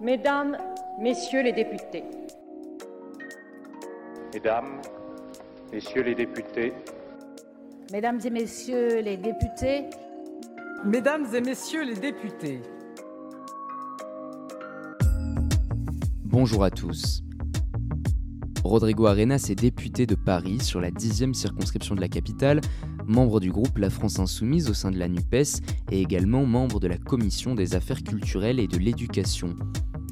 Mesdames, Messieurs les députés. Mesdames, Messieurs les députés. Mesdames et Messieurs les députés. Mesdames et Messieurs les députés. Bonjour à tous. Rodrigo Arenas est député de Paris sur la 10e circonscription de la capitale, membre du groupe La France Insoumise au sein de la NUPES et également membre de la Commission des affaires culturelles et de l'éducation.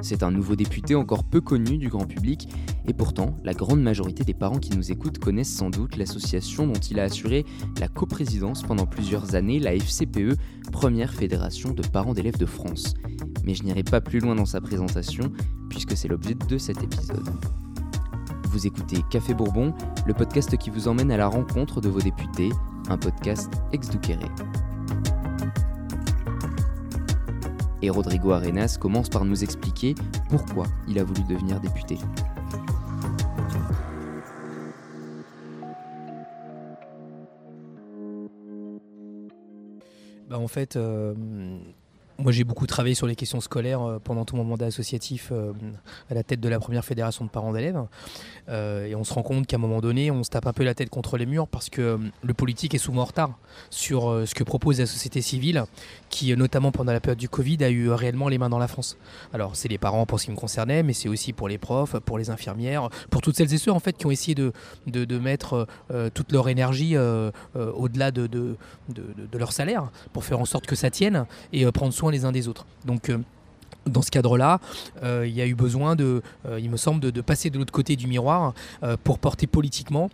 C'est un nouveau député encore peu connu du grand public et pourtant la grande majorité des parents qui nous écoutent connaissent sans doute l'association dont il a assuré la coprésidence pendant plusieurs années, la FCPE, première fédération de parents d'élèves de France. Mais je n'irai pas plus loin dans sa présentation puisque c'est l'objet de cet épisode. Vous écoutez Café Bourbon, le podcast qui vous emmène à la rencontre de vos députés, un podcast ex Et Rodrigo Arenas commence par nous expliquer pourquoi il a voulu devenir député. Bah en fait, euh, moi, j'ai beaucoup travaillé sur les questions scolaires euh, pendant tout mon mandat associatif euh, à la tête de la première fédération de parents d'élèves. Euh, et on se rend compte qu'à un moment donné, on se tape un peu la tête contre les murs parce que le politique est souvent en retard sur ce que propose la société civile, qui, notamment pendant la période du Covid, a eu réellement les mains dans la France. Alors, c'est les parents pour ce qui me concernait, mais c'est aussi pour les profs, pour les infirmières, pour toutes celles et ceux en fait qui ont essayé de, de, mettre toute leur énergie au-delà de, de, leur salaire pour faire en sorte que ça tienne et prendre soin les uns des autres. Donc euh, dans ce cadre-là, euh, il y a eu besoin de, euh, il me semble, de, passer de l'autre côté du miroir euh, pour porter politiquement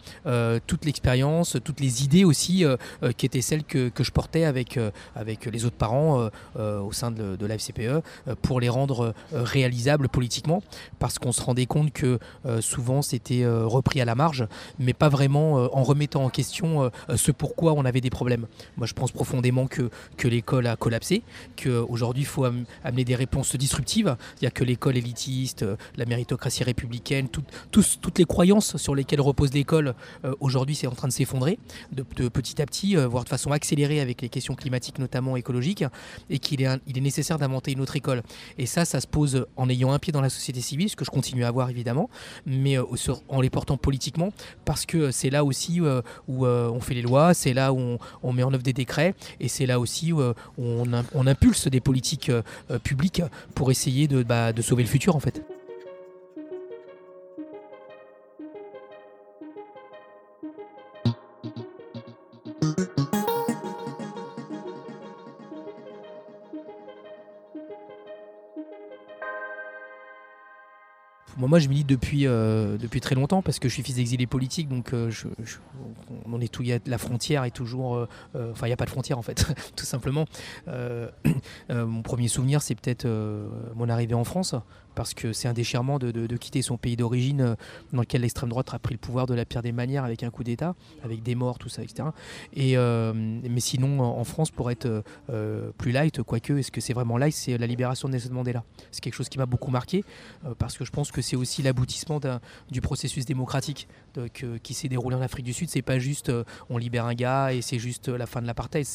toute l'expérience, toutes les idées aussi qui étaient celles que, je portais avec, avec les autres parents au sein de, de la FCPE pour les rendre réalisables politiquement parce qu'on se rendait compte que souvent c'était repris à la marge mais pas vraiment en remettant en question ce pourquoi on avait des problèmes. Moi je pense profondément que, que l'école a collapsé, qu'aujourd'hui il faut amener des réponses disruptive. Il n'y a que l'école élitiste, euh, la méritocratie républicaine, toutes les croyances sur lesquelles repose l'école, euh, aujourd'hui, c'est en train de s'effondrer de, petit à petit, euh, voire de façon accélérée avec les questions climatiques, notamment écologiques, et qu'il est, il est nécessaire d'inventer une autre école. Et ça, ça se pose en ayant un pied dans la société civile, ce que je continue à avoir évidemment, mais en les portant politiquement, parce que c'est là aussi où on fait les lois, c'est là où on, met en œuvre des décrets, et c'est là aussi où on, on impulse des politiques publiques pour essayer de, bah, de sauver le futur en fait. Moi, je milite depuis, euh, depuis très longtemps parce que je suis fils d'exilé politique, donc euh, on est tout, y a, la frontière est toujours, euh, enfin, il n'y a pas de frontière en fait, tout simplement. mon premier souvenir, c'est peut-être mon arrivée en France parce que c'est un déchirement de, quitter son pays d'origine dans lequel l'extrême droite a pris le pouvoir de la pire des manières avec un coup d'État, avec des morts, tout ça, etc. Et, mais sinon, en France, pour être plus light, quoique, est-ce que c'est vraiment light? C'est la libération de Nelson Mandela. C'est quelque chose qui m'a beaucoup marqué parce que je pense que c'est aussi l'aboutissement du processus démocratique qui s'est déroulé en Afrique du Sud. C'est pas juste on libère un gars et c'est juste la fin de l'apartheid.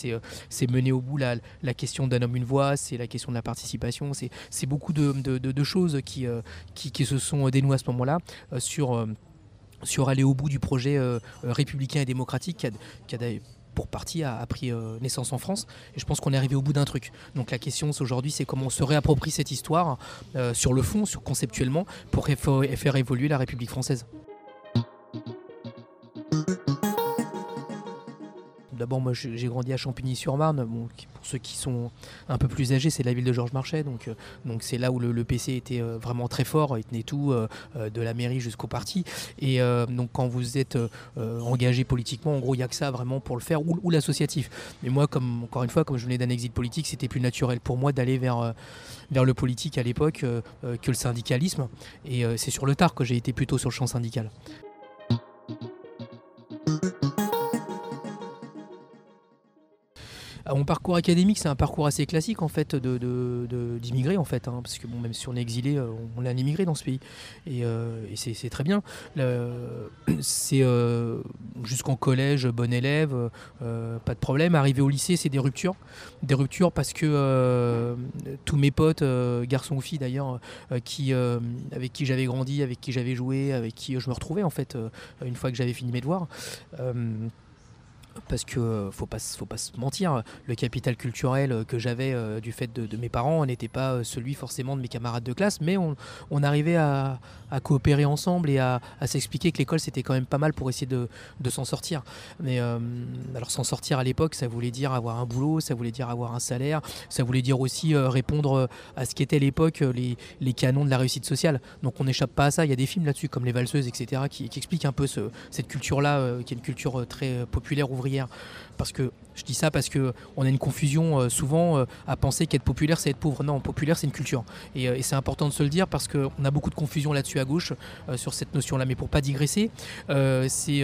C'est mener au bout la, question d'un homme, une voix, c'est la question de la participation, c'est beaucoup de, choses euh, qui, qui, se sont dénouées à ce moment-là euh, sur, euh, aller au bout du projet républicain et démocratique qui a, pour partie a, pris naissance en France. Et je pense qu'on est arrivé au bout d'un truc. Donc la question aujourd'hui, c'est comment on se réapproprie cette histoire sur le fond, sur conceptuellement, pour faire évoluer la République française. D'abord, moi, j'ai grandi à Champigny-sur-Marne. pour ceux qui sont un peu plus âgés, c'est la ville de Georges Marchais. Donc, euh, c'est là où le, PC était euh, vraiment très fort. Il tenait tout, euh, de la mairie jusqu'au parti. Et donc, quand vous êtes engagé politiquement, en gros, il n'y a que ça vraiment pour le faire, ou, l'associatif. Mais moi, comme encore une fois, comme je venais d'un exil politique, c'était plus naturel pour moi d'aller vers le politique à l'époque que le syndicalisme. Et c'est sur le tard que j'ai été plutôt sur le champ syndical. Mon parcours académique, c'est un parcours assez classique en fait d'immigrés en fait, hein, parce que bon, même si on est exilé, euh, on est un immigré dans ce pays, et, euh, c'est, très bien. c'est euh, jusqu'en collège, bon élève, pas de problème. Arrivé au lycée, c'est des ruptures, des ruptures parce que tous mes potes, garçons ou filles d'ailleurs, avec qui j'avais grandi, avec qui j'avais joué, avec qui je me retrouvais en fait une fois que j'avais fini mes devoirs parce que euh, faut pas faut pas se mentir, le capital culturel euh, que j'avais euh, du fait de, mes parents n'était pas celui forcément de mes camarades de classe, mais on, arrivait à, coopérer ensemble et à, s'expliquer que l'école c'était quand même pas mal pour essayer de, s'en sortir. Mais alors s'en sortir à l'époque, ça voulait dire avoir un boulot, ça voulait dire avoir un salaire, ça voulait dire aussi répondre à ce qu'étaient à l'époque les, les, canons de la réussite sociale. Donc on n'échappe pas à ça. Il y a des films là-dessus comme Les Valseuses, etc., qui, expliquent un peu cette culture-là, qui est une culture très populaire ouvrière parce que je dis ça parce que on a une confusion euh, souvent euh, à penser qu'être populaire c'est être pauvre. Non, populaire c'est une culture. Et, euh, c'est important de se le dire parce qu'on a beaucoup de confusion là-dessus à gauche sur cette notion-là. Mais pour pas digresser, c'est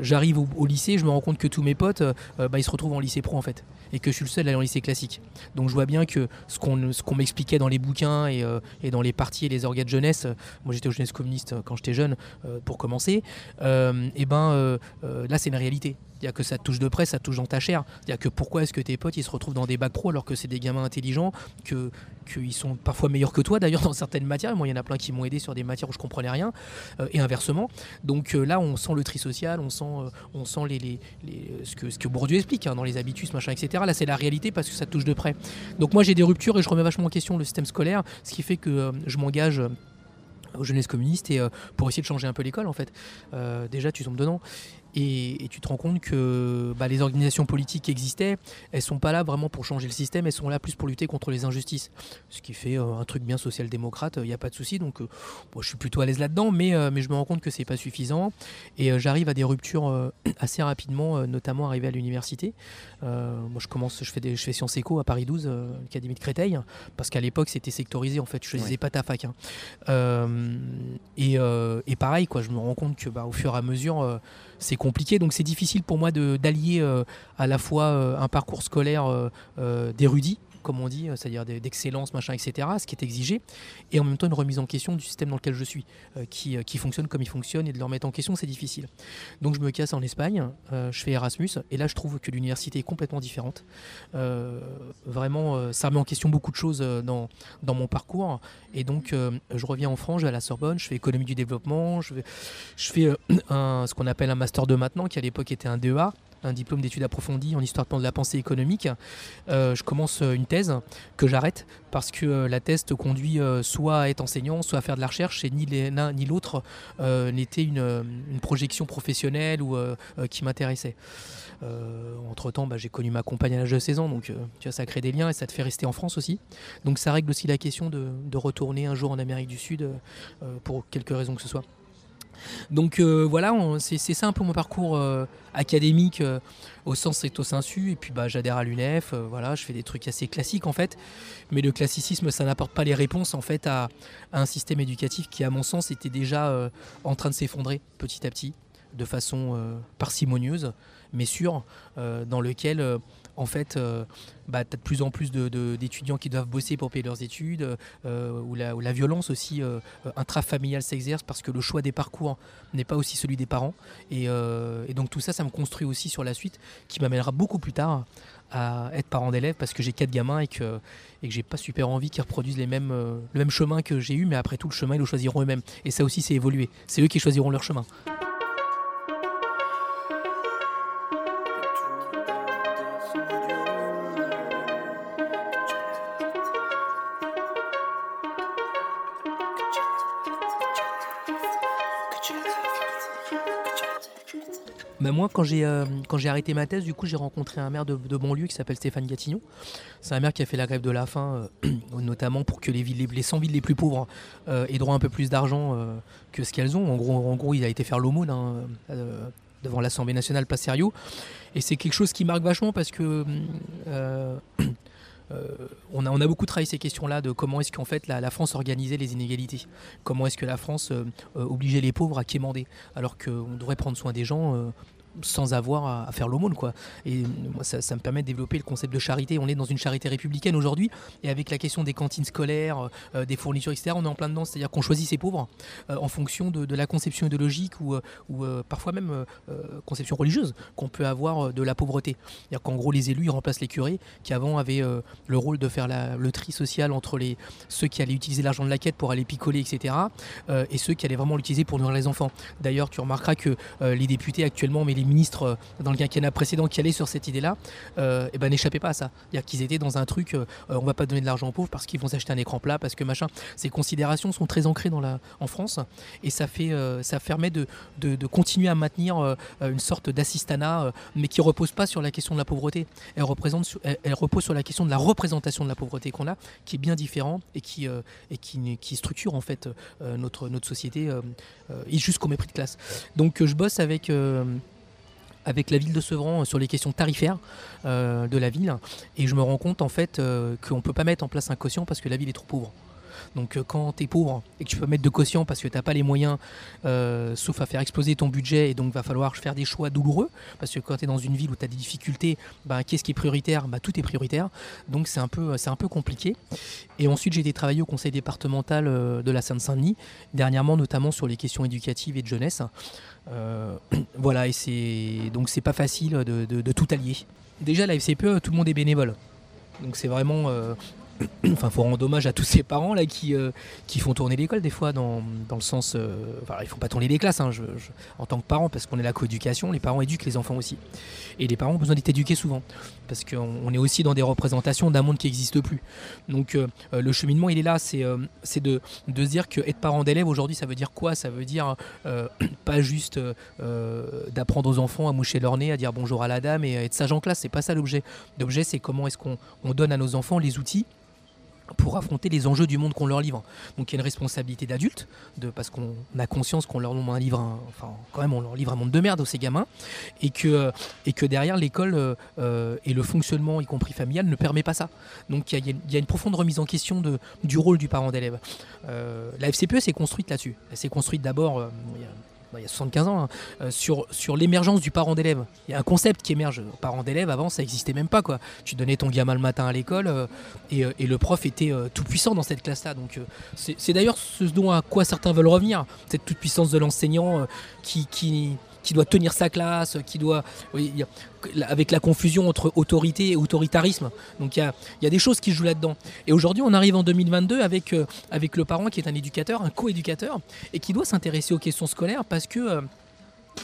j'arrive au, lycée, je me rends compte que tous mes potes, bah, ils se retrouvent en lycée pro en fait, et que je suis le seul à aller en lycée classique. Donc je vois bien que ce qu'on ce qu'on m'expliquait dans les bouquins et, et, dans les parties et les organes de jeunesse, moi j'étais au jeunesse communiste quand j'étais jeune pour commencer, et ben là c'est une réalité. Il y a que ça touche de près, ça touche dans ta chair. A que pourquoi est-ce que tes potes ils se retrouvent dans des bacs pro alors que c'est des gamins intelligents, que qu'ils sont parfois meilleurs que toi d'ailleurs dans certaines matières. Moi, il y en a plein qui m'ont aidé sur des matières où je comprenais rien euh, et inversement. Donc euh, là, on sent le tri social, on sent, euh, on sent les, les, ce, que, ce que Bourdieu explique hein, dans les habitus, machin, etc. Là, c'est la réalité parce que ça touche de près. Donc moi, j'ai des ruptures et je remets vachement en question le système scolaire, ce qui fait que je m'engage aux jeunesses communistes et pour essayer de changer un peu l'école en fait. déjà tu tombes dedans et, tu te rends compte que bah, les organisations politiques qui existaient, elles sont pas là vraiment pour changer le système, elles sont là plus pour lutter contre les injustices. Ce qui fait euh, un truc bien social-démocrate, il n'y a pas de souci. Donc euh, je suis plutôt à l'aise là-dedans, mais, euh, mais je me rends compte que c'est pas suffisant. Et j'arrive à des ruptures assez rapidement, notamment arrivé à l'université. moi je commence, je fais, des, je fais Sciences Éco à Paris 12, l'Académie de Créteil, parce qu'à l'époque c'était sectorisé en fait, je choisissais pas ta fac. Hein. Et, et, pareil, quoi, je me rends compte que bah, au fur et à mesure, c'est compliqué. Donc c'est difficile pour moi d'allier euh, à la fois euh, un parcours scolaire euh, d'érudit comme on dit, euh, c'est-à-dire d'excellence, machin, etc., ce qui est exigé, et en même temps une remise en question du système dans lequel je suis, euh, qui, euh, qui, fonctionne comme il fonctionne, et de le remettre en question, c'est difficile. Donc je me casse en Espagne, je fais Erasmus, et là je trouve que l'université est complètement différente. vraiment, ça remet en question beaucoup de choses dans, mon parcours, et donc je reviens en France, je vais à la Sorbonne, je fais économie du développement, je, fais ce qu'on appelle un master 2 maintenant, qui à l'époque était un DEA, un diplôme d'études approfondies en histoire de la pensée économique. Euh, je commence euh, une thèse que j'arrête parce que euh, la thèse te conduit soit à être enseignant, soit à faire de la recherche, et ni l'un ni l'autre n'était une, projection professionnelle ou qui m'intéressait. entre temps, bah, j'ai connu ma compagne à l'âge de 16 ans, donc tu vois, ça crée des liens et ça te fait rester en France aussi. Donc ça règle aussi la question de retourner un jour en Amérique du Sud pour quelque raison que ce soit. Donc euh, voilà, c'est ça un peu mon parcours euh, académique euh, au sens stricto sensu. Et puis bah, j'adhère à l'UNEF, voilà, je fais des trucs assez classiques en fait. Mais le classicisme, ça n'apporte pas les réponses en fait à, un système éducatif qui, à mon sens, était déjà en train de s'effondrer petit à petit, de façon parcimonieuse, mais sûre, dans lequel en fait, euh, bah, tu as de plus en plus d'étudiants qui doivent bosser pour payer leurs études, euh, où, la, violence aussi euh, intrafamiliale s'exerce parce que le choix des parcours n'est pas aussi celui des parents. Et, donc tout ça, ça me construit aussi sur la suite, qui m'amènera beaucoup plus tard à être parent d'élèves parce que j'ai quatre gamins et que, et que j'ai pas super envie qu'ils reproduisent les mêmes, le même chemin que j'ai eu, mais après tout, le chemin, ils le choisiront eux-mêmes. Et ça aussi, c'est évolué. C'est eux qui choisiront leur chemin. Bah, moi, quand j'ai euh, quand j'ai arrêté ma thèse, du coup, j'ai rencontré un maire de, de banlieue qui s'appelle Stéphane Gatignon. C'est un maire qui a fait la grève de la faim, euh, notamment pour que les, villes, les, 100 villes les plus pauvres euh, aient droit un peu plus d'argent que ce qu'elles ont. En gros, en gros, il a été faire l'aumône hein, devant l'Assemblée nationale, pas sérieux. Et c'est quelque chose qui marque vachement parce que on, a, on, a, beaucoup travaillé ces questions-là de comment est-ce qu'en fait la, France organisait les inégalités. Comment est-ce que la France euh, euh, obligeait les pauvres à quémander alors qu'on devrait prendre soin des gens sans avoir à, faire l'aumône. Quoi. Et moi, ça, me permet de développer le concept de charité. On est dans une charité républicaine aujourd'hui, et avec la question des cantines scolaires, euh, des fournitures, etc., on est en plein dedans. C'est-à-dire qu'on choisit ses pauvres euh, en fonction de, la conception idéologique ou, euh, ou euh, parfois même euh, euh, conception religieuse qu'on peut avoir euh, de la pauvreté. C'est-à-dire qu'en gros, les élus, remplacent les curés qui avant avaient euh, le rôle de faire le tri social entre les, ceux qui allaient utiliser l'argent de la quête pour aller picoler, etc., euh, et ceux qui allaient vraiment l'utiliser pour nourrir les enfants. D'ailleurs, tu remarqueras que euh, les députés actuellement, mais les ministres euh, dans le quinquennat précédent qui allaient sur cette idée-là, euh, eh ben, n'échappaient pas à ça. C'est-à-dire qu'ils étaient dans un truc, euh, euh, on va pas donner de l'argent aux pauvres parce qu'ils vont s'acheter un écran plat, parce que machin. Ces considérations sont très ancrées dans la, en France, et ça, fait, ça permet de, de, continuer à maintenir une sorte d'assistanat, mais qui repose pas sur la question de la pauvreté. Elle, représente, elle, elle repose sur la question de la représentation de la pauvreté qu'on a, qui est bien différent et qui, et qui, qui structure en fait notre, notre société et jusqu'au mépris de classe. Donc je bosse avec, avec la ville de Sevran euh, sur les questions tarifaires euh, de la ville et je me rends compte en fait euh, qu'on ne peut pas mettre en place un quotient parce que la ville est trop pauvre. Donc euh, quand tu es pauvre et que tu peux mettre de quotient parce que tu n'as pas les moyens, euh, sauf à faire exploser ton budget, et donc va falloir faire des choix douloureux, parce que quand tu es dans une ville où tu as des difficultés, bah, qu'est-ce qui est prioritaire? Bah, Tout est prioritaire, donc c'est un, peu- un peu compliqué. Et ensuite j'ai été travailler au conseil départemental euh, de la Seine-Saint-Denis, dernièrement notamment sur les questions éducatives et de jeunesse. Voilà, et c'est donc c'est pas facile de, tout allier. Déjà la FCPE, tout le monde est bénévole. Donc c'est vraiment... Enfin, faut rendre hommage à tous ces parents euh, qui font tourner l'école des fois dans, le sens. euh, enfin, ils font pas tourner les classes hein, en tant que parents parce qu'on est la coéducation. Les parents éduquent les enfants aussi. Et les parents ont besoin d'être éduqués souvent parce qu'on on est aussi dans des représentations d'un monde qui n'existe plus. Donc euh, euh, le cheminement il est là, c'est de, se dire que être parent d'élève aujourd'hui ça veut dire quoi? Ça veut dire pas juste d'apprendre aux enfants à moucher leur nez, à dire bonjour à la dame et être sage en classe. C'est pas ça l'objet. L'objet c'est comment est-ce qu'on on donne à nos enfants les outils pour affronter les enjeux du monde qu'on leur livre. Donc il y a une responsabilité d'adulte, parce qu'on a conscience qu'on leur livre un, enfin quand même on leur livre un monde de merde aux ces gamins, et que, derrière l'école euh, euh, et le fonctionnement, y compris familial, ne permet pas ça. Donc il y, a- une- profonde remise en question du rôle du parent d'élève. Euh, la FCPE s'est construite là-dessus. Elle s'est construite d'abord, il y a- bah, il y a 75 ans, hein, euh, sur, l'émergence du parent d'élève. Il y a un concept qui émerge. Parent d'élève, avant, ça n'existait même pas. Quoi. Tu donnais ton gamin le matin à l'école euh, et, euh, et le prof était tout puissant dans cette classe-là. Donc c'est d'ailleurs ce dont à quoi certains veulent revenir. Cette toute puissance de l'enseignant qui, qui, qui doit tenir sa classe, qui doit... avec la confusion entre autorité et autoritarisme. Donc il y a, des choses qui jouent là-dedans. Et aujourd'hui, on arrive en 2022 avec, euh, avec le parent qui est un éducateur, un co-éducateur, et qui doit s'intéresser aux questions scolaires parce que euh,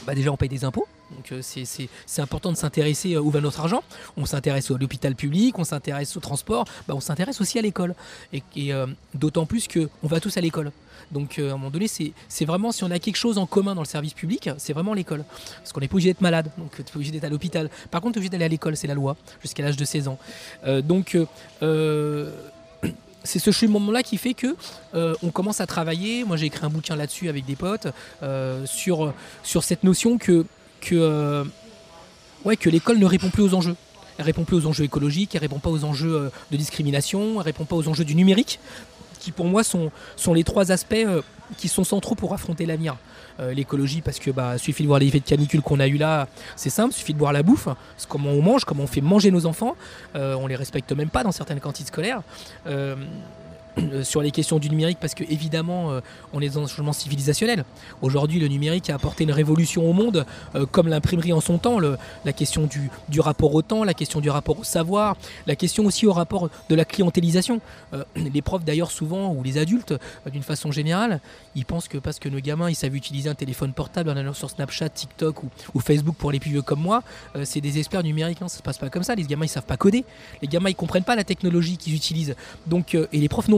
bah déjà on paye des impôts. Donc euh, c'est- important de s'intéresser où va notre argent. On s'intéresse à l'hôpital public, on s'intéresse au transport, bah, on s'intéresse aussi à l'école. Et, d'autant plus qu'on va tous à l'école. Donc euh, à un moment donné, c'est vraiment, si on a quelque chose en commun dans le service public, c'est vraiment l'école. Parce qu'on n'est pas obligé d'être malade, donc tu n'es pas obligé d'être à l'hôpital. Par contre, tu es obligé d'aller à l'école, c'est la loi, jusqu'à l'âge de 16 ans. Euh, donc euh, euh, c'est ce cheminement-là qui fait que euh, on commence à travailler. Moi, j'ai écrit un bouquin là-dessus avec des potes euh, sur, cette notion que, euh, l'école ne répond plus aux enjeux. Elle répond plus aux enjeux écologiques, elle répond pas aux enjeux euh, de discrimination, elle répond pas aux enjeux du numérique, qui pour moi sont, sont les trois aspects euh, qui sont centraux pour affronter l'avenir. Euh, L'écologie, parce que bah, suffit de voir les effets de canicule qu'on a eu là, c'est simple, suffit de voir la bouffe, comment on mange, comment on fait manger nos enfants, euh, on les respecte même pas dans certaines cantines scolaires. Euh, sur les questions du numérique parce que évidemment euh, on est dans un changement civilisationnel. Aujourd'hui le numérique a apporté une révolution au monde euh, comme l'imprimerie en son temps, la question du, du rapport au temps, la question du rapport au savoir, la question aussi au rapport de la clientélisation. Euh, les profs d'ailleurs souvent ou les adultes euh, d'une façon générale, ils pensent que parce que nos gamins ils savent utiliser un téléphone portable en allant sur Snapchat, TikTok ou, ou Facebook pour les plus vieux comme moi, euh, c'est des experts numériques. Non, ça se passe pas comme ça. Les gamins ils savent pas coder. Les gamins ils comprennent pas la technologie qu'ils utilisent. Donc euh, et les profs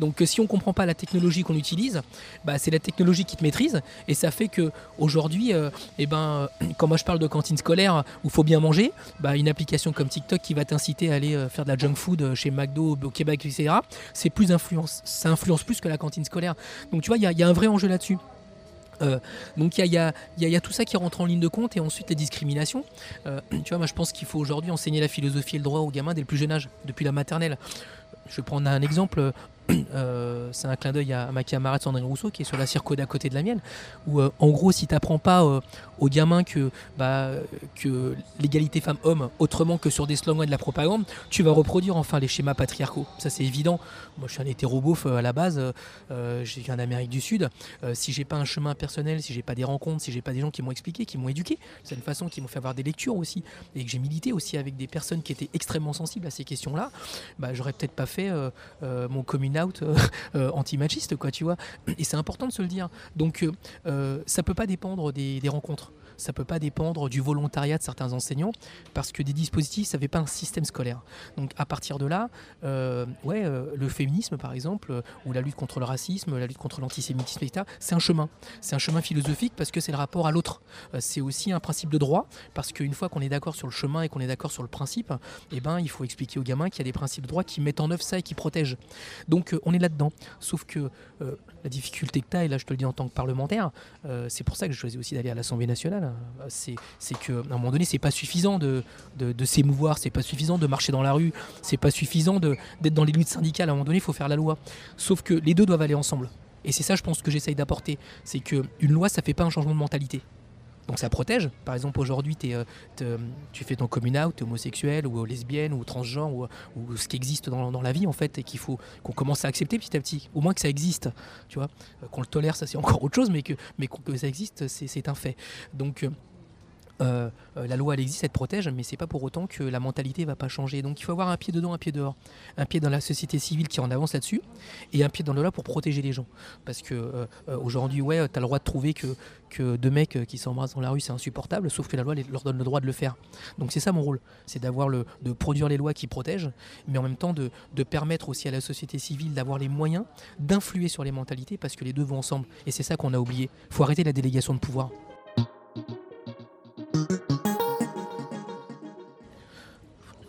Donc euh, si on ne comprend pas la technologie qu'on utilise, bah, c'est la technologie qui te maîtrise et ça fait que aujourd'hui, euh, eh ben, euh, quand moi je parle de cantine scolaire où il faut bien manger, bah, une application comme TikTok qui va t'inciter à aller faire de la junk food chez McDo, au Québec, etc. C'est plus influence, ça influence plus que la cantine scolaire. Donc tu vois, il y, a- un vrai enjeu là-dessus. Donc il y y a- tout ça qui rentre en ligne de compte et ensuite les discriminations. Tu vois, moi je pense qu'il faut aujourd'hui enseigner la philosophie et le droit aux gamins dès le plus jeune âge, depuis la maternelle. Je vais prendre un exemple. euh, c'est un clin d'œil à, ma camarade Sandrine Rousseau qui est sur la circo d'à côté de la mienne, où euh, en gros, si tu n'apprends pas euh, aux gamins que, bah, que l'égalité femmes-hommes, autrement que sur des slogans et de la propagande, tu vas reproduire enfin les schémas patriarcaux. Ça, c'est évident. Moi, je suis un hétérobof à la base, j'ai viens d'Amérique du Sud. si j'ai pas un chemin personnel, si j'ai pas des rencontres, si j'ai pas des gens qui m'ont expliqué, qui m'ont éduqué, c'est une façon qui m'ont fait avoir des lectures aussi, et que j'ai milité aussi avec des personnes qui étaient extrêmement sensibles à ces questions-là, bah, j'aurais peut-être pas fait mon coming out anti-machiste, quoi, tu vois. Et c'est important de se le dire. Donc, ça peut pas dépendre des rencontres ça peut pas dépendre du volontariat de certains enseignants, parce que des dispositifs, ça fait pas un système scolaire. Donc à partir de là, euh, ouais, euh, le féminisme par exemple, euh, ou la lutte contre le racisme, la lutte contre l'antisémitisme, etc., c'est un chemin. C'est un chemin philosophique parce que c'est le rapport à l'autre. c'est aussi un principe de droit, parce qu'une fois qu'on est d'accord sur le chemin et qu'on est d'accord sur le principe, eh ben, il faut expliquer aux gamins qu'il y a des principes de droit qui mettent en œuvre ça et qui protègent. Donc on est là-dedans. Sauf que la difficulté que tu as, et là je te le dis en tant que parlementaire, c'est pour ça que je choisis aussi d'aller à l'Assemblée nationale, c'est qu'à un moment donné, c'est pas suffisant de, de, s'émouvoir, c'est pas suffisant de marcher dans la rue, c'est pas suffisant d'être dans les luttes syndicales. À un moment donné, il faut faire la loi. Sauf que les deux doivent aller ensemble. Et c'est ça, je pense, que j'essaye d'apporter. C'est qu'une loi, ça fait pas un changement de mentalité. Donc ça protège. Par exemple, aujourd'hui, euh, tu fais ton coming out, homosexuel ou lesbienne ou transgenre ou, ce qui existe dans, la vie en fait et qu'il faut qu'on commence à accepter petit à petit. Au moins que ça existe, tu vois. Euh, qu'on le tolère, ça c'est encore autre chose, mais que, mais que ça existe, c'est un fait. Donc euh, euh, euh, la loi elle existe, elle te protège, mais c'est pas pour autant que la mentalité va pas changer. Donc il faut avoir un pied dedans, un pied dehors, un pied dans la société civile qui en avance là-dessus, et un pied dans la loi pour protéger les gens. Parce que euh, aujourd'hui, ouais, tu as le droit de trouver que, que deux mecs qui s'embrassent dans la rue c'est insupportable, sauf que la loi leur donne le droit de le faire. Donc c'est ça mon rôle, c'est d'avoir le, de produire les lois qui protègent, mais en même temps de, de permettre aussi à la société civile d'avoir les moyens d'influer sur les mentalités, parce que les deux vont ensemble. Et c'est ça qu'on a oublié. faut arrêter la délégation de pouvoir.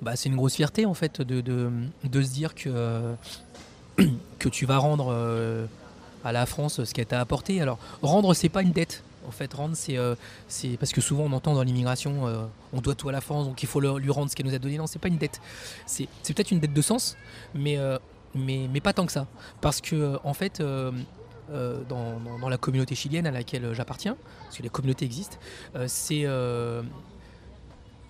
Bah, c'est une grosse fierté en fait de, se dire que, que tu vas rendre euh, à la France ce qu'elle t'a apporté. Alors rendre c'est pas une dette. En fait, rendre, c'est euh, parce que souvent on entend dans l'immigration, euh, on doit tout à la France, donc il faut lui rendre ce qu'elle nous a donné. Non, c'est pas une dette. C'est peut-être une dette de sens, mais, mais, mais pas tant que ça. Parce que en fait, dans, dans, la communauté chilienne à laquelle j'appartiens, parce que les communautés existent, c'est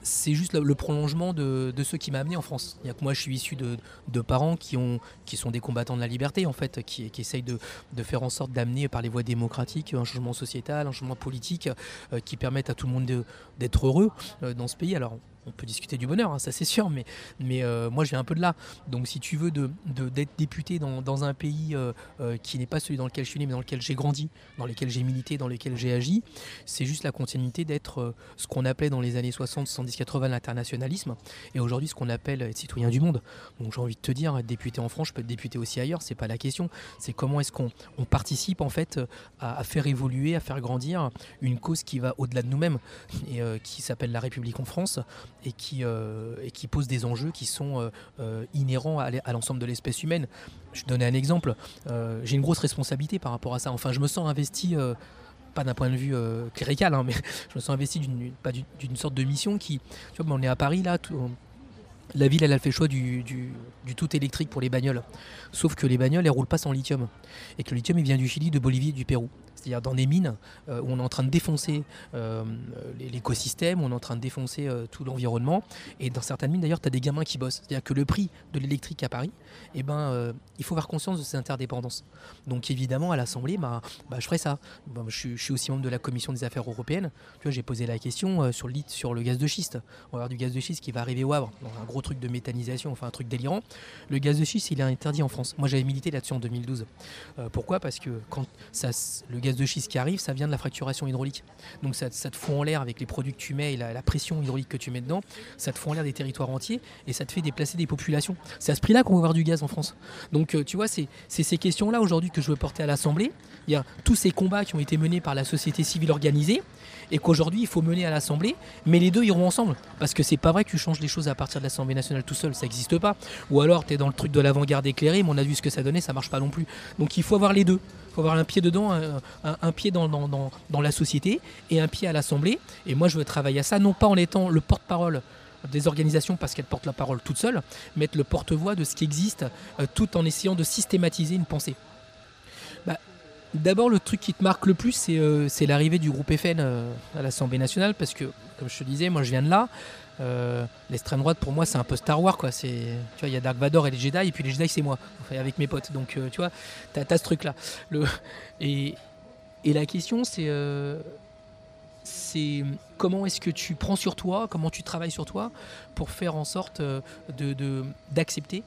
c'est juste le prolongement de, ce qui m'a amené en France. Il y a que moi, je suis issu de, parents qui, ont, qui sont des combattants de la liberté, en fait, qui, qui essayent de, de faire en sorte d'amener par les voies démocratiques un changement sociétal, un changement politique euh, qui permettent à tout le monde d'être heureux euh, dans ce pays. Alors, on peut discuter du bonheur, hein, ça c'est sûr, mais, mais euh, moi viens un peu de là. Donc si tu veux d'être député dans, un pays euh, euh, qui n'est pas celui dans lequel je suis né, mais dans lequel j'ai grandi, dans lequel j'ai milité, dans lequel j'ai agi, c'est juste la continuité d'être ce qu'on appelait dans les années 60, 70, 80 l'internationalisme, et aujourd'hui ce qu'on appelle être citoyen du monde. Donc j'ai envie de te dire, être député en France, je peux être député aussi ailleurs, c'est pas la question. C'est comment est-ce qu'on participe en fait à, faire évoluer, à faire grandir une cause qui va au-delà de nous-mêmes, et qui s'appelle la République en France et qui, euh, et qui pose des enjeux qui sont euh, euh, inhérents à l'ensemble de l'espèce humaine. Je vais donner un exemple. J'ai une grosse responsabilité par rapport à ça. Enfin, je me sens investi pas d'un point de vue clérical, hein, mais je me sens investi d'une sorte de mission qui, tu vois, on est à Paris là, la ville elle a fait le choix du, tout électrique pour les bagnoles. Sauf que les bagnoles elles roulent pas sans lithium. Et que le lithium il vient du Chili, de Bolivie et du Pérou c'est-à-dire dans des mines euh, où on est en train de défoncer euh, l'écosystème, on est en train de défoncer euh, tout l'environnement. Et dans certaines mines, d'ailleurs, tu as des gamins qui bossent. C'est-à-dire que le prix de l'électrique à Paris, eh ben, il faut avoir conscience de ces interdépendances. Donc évidemment, à l'Assemblée, bah, bah, je ferai ça. je, suis aussi membre de la Commission des affaires européennes. j'ai posé la question sur, le, sur le gaz de schiste. On va avoir du gaz de schiste qui va arriver au Havre, un gros truc de méthanisation, enfin un truc délirant. Le gaz de schiste, il est interdit en France. Moi, j'avais milité là-dessus en 2012. pourquoi? Parce que quand ça, le gaz de schiste qui arrive, ça vient de la fracturation hydraulique. Donc ça, te fout en l'air avec les produits que tu mets et la, pression hydraulique que tu mets dedans, ça te fout en l'air des territoires entiers et ça te fait déplacer des populations. C'est à ce prix-là qu'on va avoir du gaz en France. Donc euh, tu vois, c'est ces questions-là aujourd'hui que je veux porter à l'Assemblée. Il y a tous ces combats qui ont été menés par la société civile organisée et qu'aujourd'hui il faut mener à l'Assemblée, mais les deux iront ensemble. Parce que c'est pas vrai que tu changes les choses à partir de l'Assemblée nationale tout seul, ça n'existe pas. Ou alors tu es dans le truc de l'avant-garde éclairée, mais on a vu ce que ça donnait, ça marche pas non plus. Donc il faut avoir les deux. Il faut avoir un pied dedans, un, pied dans, la société et un pied à l'Assemblée. Et moi je veux travailler à ça, non pas en étant le porte-parole des organisations parce qu'elles portent la parole toutes seules, mais être le porte-voix de ce qui existe euh, tout en essayant de systématiser une pensée. D'abord, le truc qui te marque le plus, c'est euh, l'arrivée du groupe FN euh, à l'Assemblée nationale parce que, comme je te disais, moi je viens de là. Euh, L'extrême droite, pour moi, c'est un peu Star Wars, quoi. Tu vois, il y a Dark Vador et les Jedi, et puis les Jedi, c'est moi, avec mes potes. Donc, tu vois, t'as as ce truc-là. Et, la question, c'est comment est-ce que tu prends sur toi, comment tu travailles sur toi pour faire en sorte d'accepter,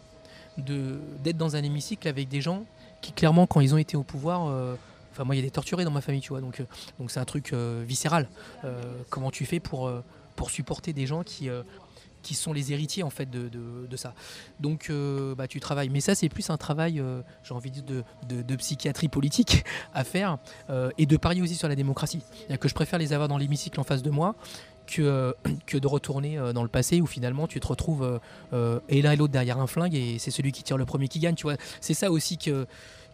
d'être dans un hémicycle avec des gens qui, clairement, quand ils ont été au pouvoir, euh, enfin, moi, il y a des torturés dans ma famille, tu vois, donc euh, donc c'est un truc euh, viscéral. Comment tu fais pour, pour supporter des gens qui, qui sont les héritiers en fait de, de- ça. Donc bah, tu travailles. Mais ça c'est plus un travail, j'ai envie de dire, de, psychiatrie politique à faire et de parier aussi sur la démocratie. Que je préfère les avoir dans l'hémicycle en face de moi que, euh, que de retourner euh, dans le passé où finalement tu te retrouves euh, et l'un et l'autre derrière un flingue et c'est celui qui tire le premier qui gagne. Tu vois, c'est ça aussi que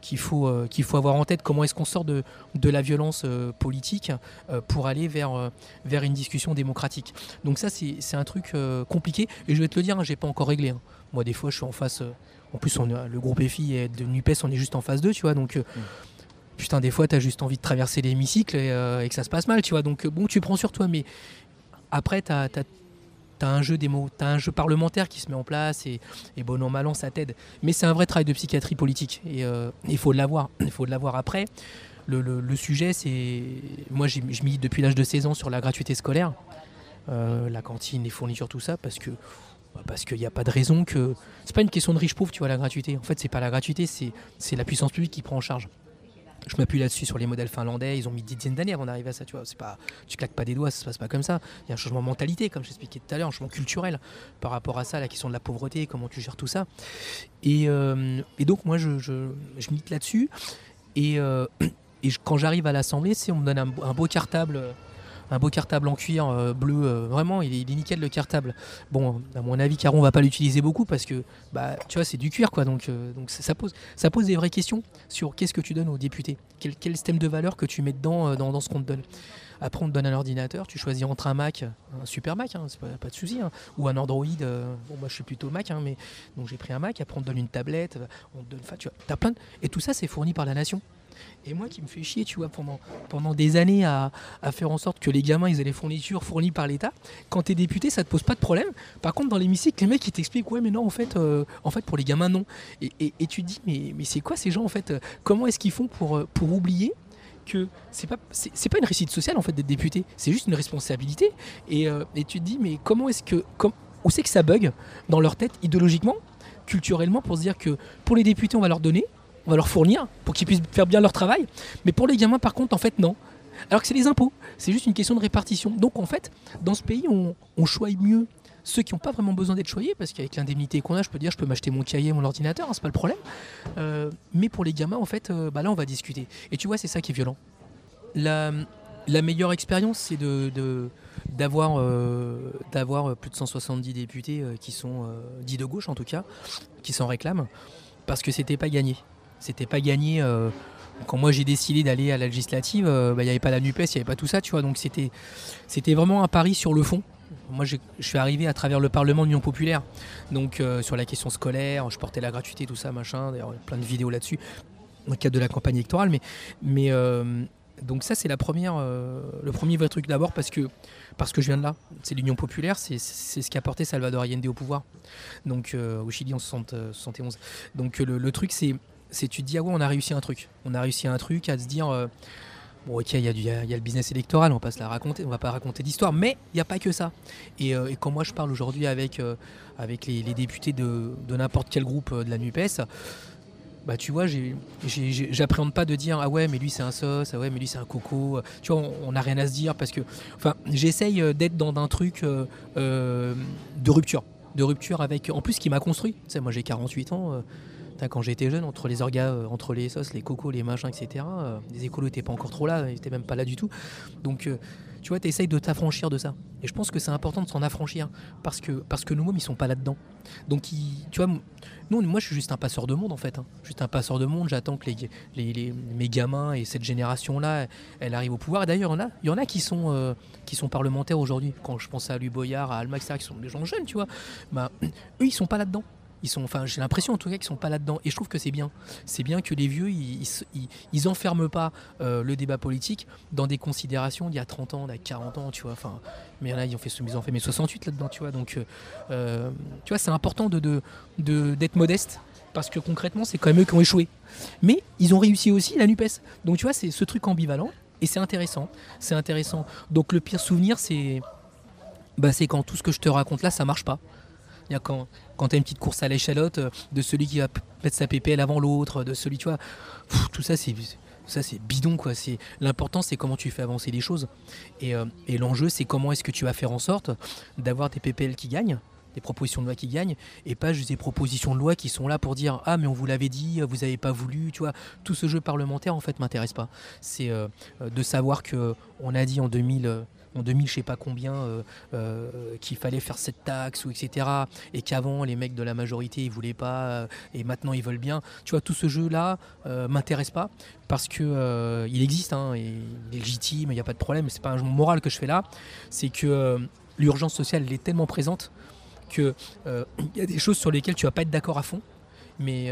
qu'il faut, euh, qu'il faut avoir en tête. Comment est-ce qu'on sort de, de la violence euh, politique euh, pour aller vers, vers une discussion démocratique? Donc ça, c'est c'est un truc compliqué. Et je vais te le dire, hein, j'ai pas encore réglé. hein. Moi, des fois, je suis en face... en plus, on est- le groupe FI et de NUPES, on est juste en face d'eux, tu vois. Donc, euh, putain, des fois, t'as juste envie de traverser l'hémicycle et, et que ça se passe mal, tu vois. Donc, bon, tu prends sur toi. Mais après, t'as as, un jeu démo, t'as un jeu parlementaire qui se met en place et, et bon an mal an ça t'aide. Mais c'est un vrai travail de psychiatrie politique et euh, il faut l'avoir. Il après. Le, sujet, c'est. Moi, je milite depuis l'âge de 16 ans sur la gratuité scolaire, Euh, la cantine, les fournitures, tout ça, parce que. bah, Parce qu'il n'y a pas de raison que. C'est pas une question de riche-pauvre, tu vois, la gratuité. En fait, c'est pas la gratuité, c'est la puissance publique qui prend en charge. Je m'appuie là-dessus sur les modèles finlandais. Ils ont mis des dizaines d'années avant d'arriver à ça. Tu vois, c'est pas, tu claques pas des doigts, ça se passe pas comme ça. Il y a un changement de mentalité, comme j'expliquais tout à l'heure, un changement culturel par rapport à ça, la question de la pauvreté, comment tu gères tout ça. Et, euh, donc moi, je, je, je milite là-dessus. Et, euh, quand j'arrive à l'Assemblée, c'est on me donne un, un beau cartable. Un beau cartable en cuir euh, bleu, euh, vraiment, il est, nickel le cartable. Bon, à mon avis, Caron va pas l'utiliser beaucoup parce que, bah, tu vois, c'est du cuir, quoi. Donc, euh, ça, pose, ça pose des vraies questions sur qu'est-ce que tu donnes aux députés, quel, système de valeur que tu mets dedans dans, ce qu'on te donne? Après, on te donne un ordinateur, tu choisis entre un Mac, un super Mac, hein, c'est pas, pas de souci, hein, ou un Android. bon, moi, je suis plutôt Mac, hein, mais donc j'ai pris un Mac. Après, on te donne une tablette, on te donne, tu vois, t'as plein de- et tout ça, c'est fourni par la nation. Et moi qui me fais chier, tu vois, pendant, pendant des années à, à faire en sorte que les gamins ils aient les fournitures fournies par l'État, quand t'es député, ça te pose pas de problème. Par contre, dans l'hémicycle, les mecs ils t'expliquent, ouais, mais non, en fait, euh, en fait pour les gamins, non. Et, et- tu te dis, mais, mais c'est quoi ces gens en fait euh, Comment est-ce qu'ils font pour, euh, pour oublier que c'est pas c'est pas une réussite sociale en fait d'être député, c'est juste une responsabilité. Et, et tu te dis, mais comment est-ce que. com- où c'est que ça bug dans leur tête idéologiquement, culturellement, pour se dire que pour les députés, on va leur donner, on va leur fournir pour qu'ils puissent faire bien leur travail. Mais pour les gamins, par contre, en fait, non. Alors que c'est les impôts. C'est juste une question de répartition. Donc, en fait, dans ce pays, on, on choisit mieux ceux qui n'ont pas vraiment besoin d'être choyés, parce qu'avec l'indemnité qu'on a, je peux dire, je peux m'acheter mon cahier, mon ordinateur, hein, c'est pas le problème. Euh, mais pour les gamins, en fait, euh, bah là, on va discuter. Et tu vois, c'est ça qui est violent. La, meilleure expérience, c'est de, d'avoir, euh, d'avoir plus de 170 députés qui sont dits de gauche, en tout cas, qui s'en réclament, parce que c'était pas gagné. C'était pas gagné. euh, quand moi j'ai décidé d'aller à la législative, euh, bah, il n'y avait pas la NUPES, il n'y avait pas tout ça, tu vois. Donc c'était, vraiment un pari sur le fond. Moi je suis arrivé à travers le Parlement de l'Union Populaire, donc euh, sur la question scolaire, je portais la gratuité, tout ça, machin. D'ailleurs, plein de vidéos là-dessus, dans le cadre de la campagne électorale. Mais, mais euh, donc ça c'est la première, euh, le premier vrai truc d'abord parce que, parce que je viens de là. C'est l'Union Populaire, c'est, ce qui a porté Salvador Allende au pouvoir. Donc euh, au Chili en 60, euh, 71. Donc euh, le truc c'est c'est tu te dis ah ouais on a réussi un truc. On a réussi un truc à se dire euh, bon ok il y, y a- y a le business électoral on va pas se la raconter on va pas raconter d'histoire mais il n'y a pas que ça. Et, euh, et quand moi je parle aujourd'hui avec euh, avec les, députés de, n'importe quel groupe de la Nupes bah tu vois j'appréhende pas de dire ah ouais mais lui c'est un sauce ah ouais mais lui c'est un coco. Tu vois on- n'a rien à se dire parce que enfin j'essaye d'être dans un truc de rupture de rupture avec en plus qui m'a construit. Tu sais moi j'ai 48 ans quand j'étais jeune, entre les orgas, euh, entre les sauces, les cocos, les machins, etc., euh, les écolos n'étaient pas encore trop là, ils n'étaient même pas là du tout. Donc, euh, tu vois, tu essayes de t'affranchir de ça. Et je pense que c'est important de s'en affranchir parce que, parce nous-mêmes, ils sont pas là-dedans. Donc, tu vois, moi, je suis juste un passeur de monde, en fait. hein. Juste un passeur de monde. J'attends que les, mes gamins et cette génération-là, elle arrive au pouvoir. D'ailleurs, il y en a, qui, sont, parlementaires aujourd'hui. Quand je pense à Louis Boyard, à Alma, qui sont des gens jeunes, tu vois, bah, eux, ils sont pas là-dedans. Sont, enfin, j'ai l'impression en tout cas qu'ils sont pas là-dedans. Et je trouve que c'est bien. C'est bien que les vieux, ils, ils, ils- enferment pas euh, le débat politique dans des considérations d'il y a 30 ans, d'il y a 40 ans, tu vois. Enfin, mais a, ils ont fait, ils ont fait mes 68 là-dedans, tu vois. Donc, euh, euh, tu vois, c'est important de, de- d'être modeste parce que concrètement, c'est quand même eux qui ont échoué. Mais ils ont réussi aussi la Nupes. Donc, tu vois, c'est ce truc ambivalent et c'est intéressant. C'est intéressant. Donc, le pire souvenir, c'est, bah, c'est quand tout ce que je te raconte là, ça marche pas. Il y a quand, quand tu as une petite course à l'échalote euh, de celui qui va mettre sa PPL avant l'autre, de celui, tu vois, tout ça c'est bidon quoi. L'important c'est comment tu fais avancer les choses et, euh, et l'enjeu c'est comment est-ce que tu vas faire en sorte d'avoir des PPL qui gagnent, des propositions de loi qui gagnent et pas juste des propositions de loi qui sont là pour dire ah mais on vous l'avait dit, vous avez pas voulu, tu vois. Tout ce jeu parlementaire en fait m'intéresse pas. C'est euh, de savoir que on a dit en 2000 euh, en 2000 je sais pas combien euh, euh, qu'il fallait faire cette taxe ou etc et qu'avant les mecs de la majorité ils voulaient pas euh, et maintenant ils veulent bien. Tu vois tout ce jeu là m'intéresse pas parce que il existe hein, et il est légitime il n'y a pas de problème c'est pas un jeu moral que je fais là. C'est que l'urgence sociale elle est tellement présente que euh, il y a des choses sur lesquelles tu vas pas être d'accord à fond mais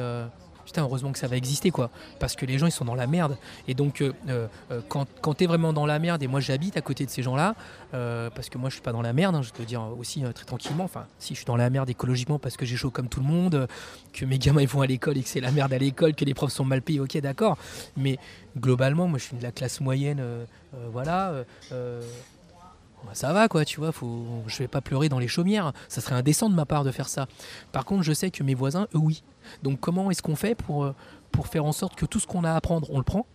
putain heureusement que ça va exister quoi. Parce que les gens ils sont dans la merde. Et donc euh, euh, quand, quand tu es vraiment dans la merde et moi j'habite à côté de ces gens là euh, parce que moi je suis pas dans la merde hein, je te dire aussi très tranquillement. Enfin si je suis dans la merde écologiquement parce que j'ai chaud comme tout le monde que mes gamins ils vont à l'école et que c'est la merde à l'école que les profs sont mal payés ok d'accord. Mais globalement moi je suis de la classe moyenne voilà ça va quoi, tu vois, faut... je vais pas pleurer dans les chaumières, ça serait indécent de ma part de faire ça. Par contre, je sais que mes voisins, eux, oui. Donc comment est-ce qu'on fait pour, euh, pour faire en sorte que tout ce qu'on a à apprendre, on le prend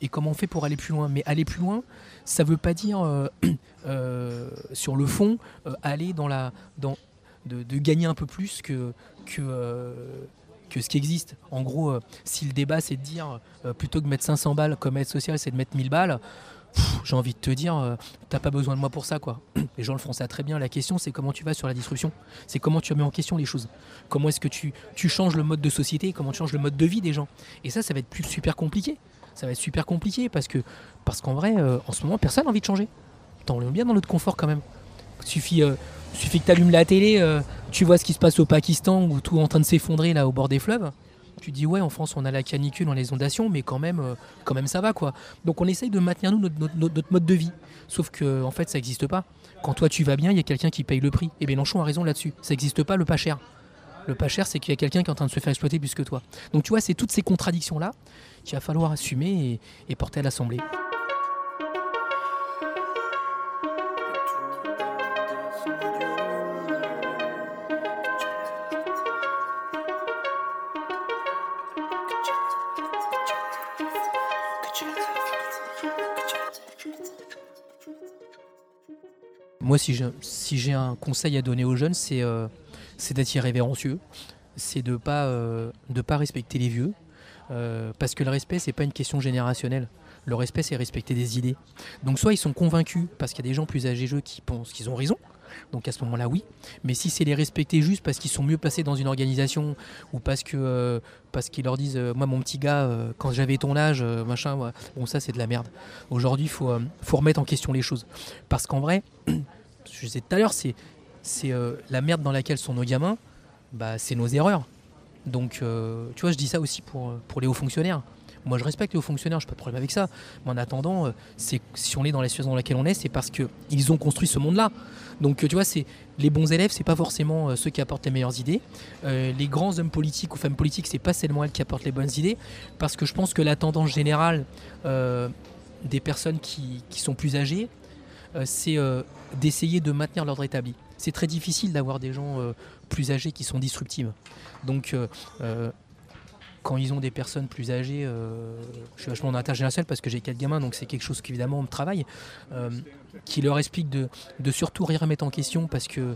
et comment on fait pour aller plus loin? Mais aller plus loin, ça veut pas dire euh, euh, sur le fond aller dans la dans de, de gagner un peu plus que que que ce qui existe. En gros, si le débat c'est de dire plutôt que mettre 500 balles comme aide sociale, c'est de mettre 1000 balles, j'ai envie de te dire, euh, t'as pas besoin de moi pour ça quoi. Les gens le font ça très bien. La question c'est comment tu vas sur la disruption. C'est comment tu remets en question les choses. Comment est-ce que tu, changes le mode de société, comment tu changes le mode de vie des gens. Et ça, ça va être plus super compliqué. Ça va être super compliqué parce que parce qu'en vrai, euh, en ce moment, personne n'a envie de changer. T'en bien dans notre confort quand même. Suffit, euh, suffit que tu allumes la télé, tu vois ce qui se passe au Pakistan où tout est en train de s'effondrer là au bord des fleuves. Tu dis ouais en France on a la canicule, on a les inondations, mais quand même, euh, quand même ça va quoi. Donc on essaye de maintenir nous notre, mode de vie. Sauf que en fait ça n'existe pas. Quand toi tu vas bien, il y a quelqu'un qui paye le prix. Et Mélenchon a raison là-dessus. Ça n'existe pas le pas cher. Le pas cher, c'est qu'il y a quelqu'un qui est en train de se faire exploiter plus que toi. Donc tu vois, c'est toutes ces contradictions-là qu'il va falloir assumer et porter à l'Assemblée. Moi, si j'ai un conseil à donner aux jeunes, c'est euh, d'être irrévérencieux, c'est de pas euh, pas respecter les vieux, euh, parce que le respect c'est pas une question générationnelle. Le respect c'est respecter des idées. Donc soit ils sont convaincus parce qu'il y a des gens plus âgés qui pensent qu'ils ont raison. Donc à ce moment-là oui. Mais si c'est les respecter juste parce qu'ils sont mieux placés dans une organisation ou parce que euh, parce qu'ils leur disent euh, moi mon petit gars euh, quand j'avais ton âge machin bon ça c'est de la merde. Aujourd'hui il faut faut remettre en question les choses parce qu'en vrai je disais tout à l'heure, c'est la merde dans laquelle sont nos gamins, bah, c'est nos erreurs. Donc, tu vois, je dis ça aussi pour les hauts fonctionnaires. Moi, je respecte les hauts fonctionnaires, je n'ai pas de problème avec ça. Mais en attendant, euh, c'est si on est dans la situation dans laquelle on est, c'est parce qu'ils ont construit ce monde-là. Donc, euh, tu vois, c'est les bons élèves, c'est pas forcément euh, ceux qui apportent les meilleures idées. Les grands hommes politiques ou femmes politiques, c'est pas seulement elles qui apportent les bonnes idées. Parce que je pense que la tendance générale des personnes qui, qui sont plus âgées, c'est d'essayer de maintenir l'ordre établi. C'est très difficile d'avoir des gens plus âgés qui sont disruptives. Donc, quand ils ont des personnes plus âgées, euh, je suis vachement en intergénérationnel parce que j'ai quatre gamins, donc c'est quelque chose qui évidemment me travaille, euh, qui leur explique de, surtout rien remettre en question parce que,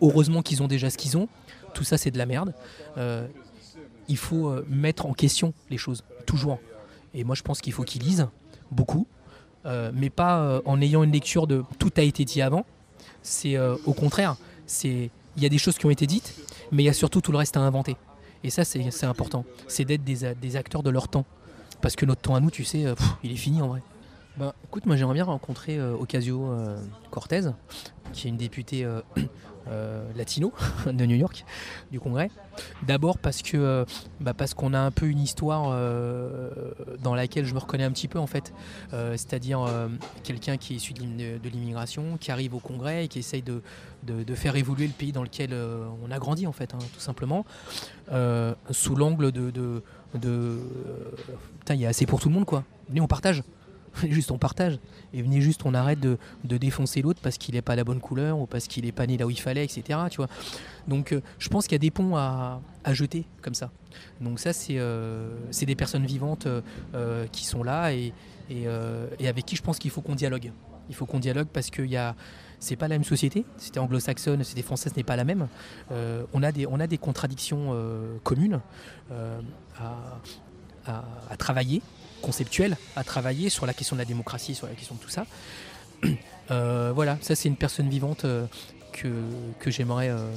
heureusement qu'ils ont déjà ce qu'ils ont. Tout ça, c'est de la merde. Euh, il faut mettre en question les choses, toujours. Et moi, je pense qu'il faut qu'ils lisent beaucoup, mais pas en ayant une lecture de tout a été dit avant. C'est au contraire, il y a des choses qui ont été dites, mais il y a surtout tout le reste à inventer. Et ça, c'est important. C'est d'être des, acteurs de leur temps. Parce que notre temps à nous, tu sais, il est fini en vrai. Ben, écoute, moi j'aimerais bien rencontrer Ocasio Cortez, qui est une députée euh, latino de New York, du Congrès. D'abord parce euh, bah parce qu'on a un peu une histoire euh, dans laquelle je me reconnais un petit peu en fait, c'est-à-dire quelqu'un qui est issu de l'immigration, qui arrive au Congrès et qui essaye de, de, faire évoluer le pays dans lequel on a grandi en fait, hein, tout simplement, sous l'angle de, de, de il y a assez pour tout le monde quoi. Venez on partage. juste on partage. Et venez juste on arrête de, défoncer l'autre parce qu'il n'est pas la bonne couleur ou parce qu'il n'est pas né là où il fallait, etc. Tu vois Donc euh, je pense qu'il y a des ponts à, jeter comme ça. Donc ça c'est euh, des personnes vivantes euh, qui sont là et, et, avec qui je pense qu'il faut qu'on dialogue. Il faut qu'on dialogue parce que y a c'est pas la même société. C'était anglo-saxonne, c'était français, ce n'est pas la même. on, a des, on a des contradictions communes à, à, travailler conceptuel à travailler sur la question de la démocratie, sur la question de tout ça. Euh, voilà, ça c'est une personne vivante euh, que, que j'aimerais euh,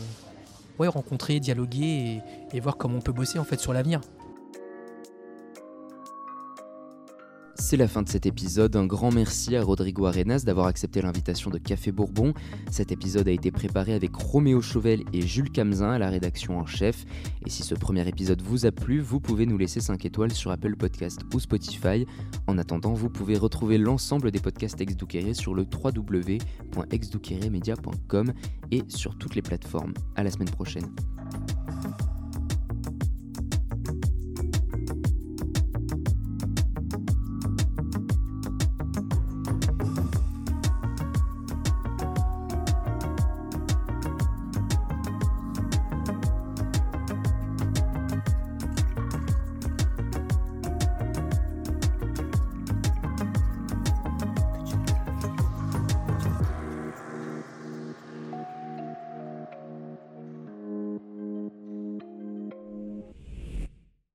ouais, rencontrer, dialoguer et, et, voir comment on peut bosser en fait sur l'avenir. C'est la fin de cet épisode. Un grand merci à Rodrigo Arenas d'avoir accepté l'invitation de Café Bourbon. Cet épisode a été préparé avec Roméo Chauvel et Jules Camzin à la rédaction en chef. Et si ce premier épisode vous a plu, vous pouvez nous laisser 5 étoiles sur Apple Podcast ou Spotify. En attendant, vous pouvez retrouver l'ensemble des podcasts ex sur le www.exdouqueremedia.com et sur toutes les plateformes. À la semaine prochaine.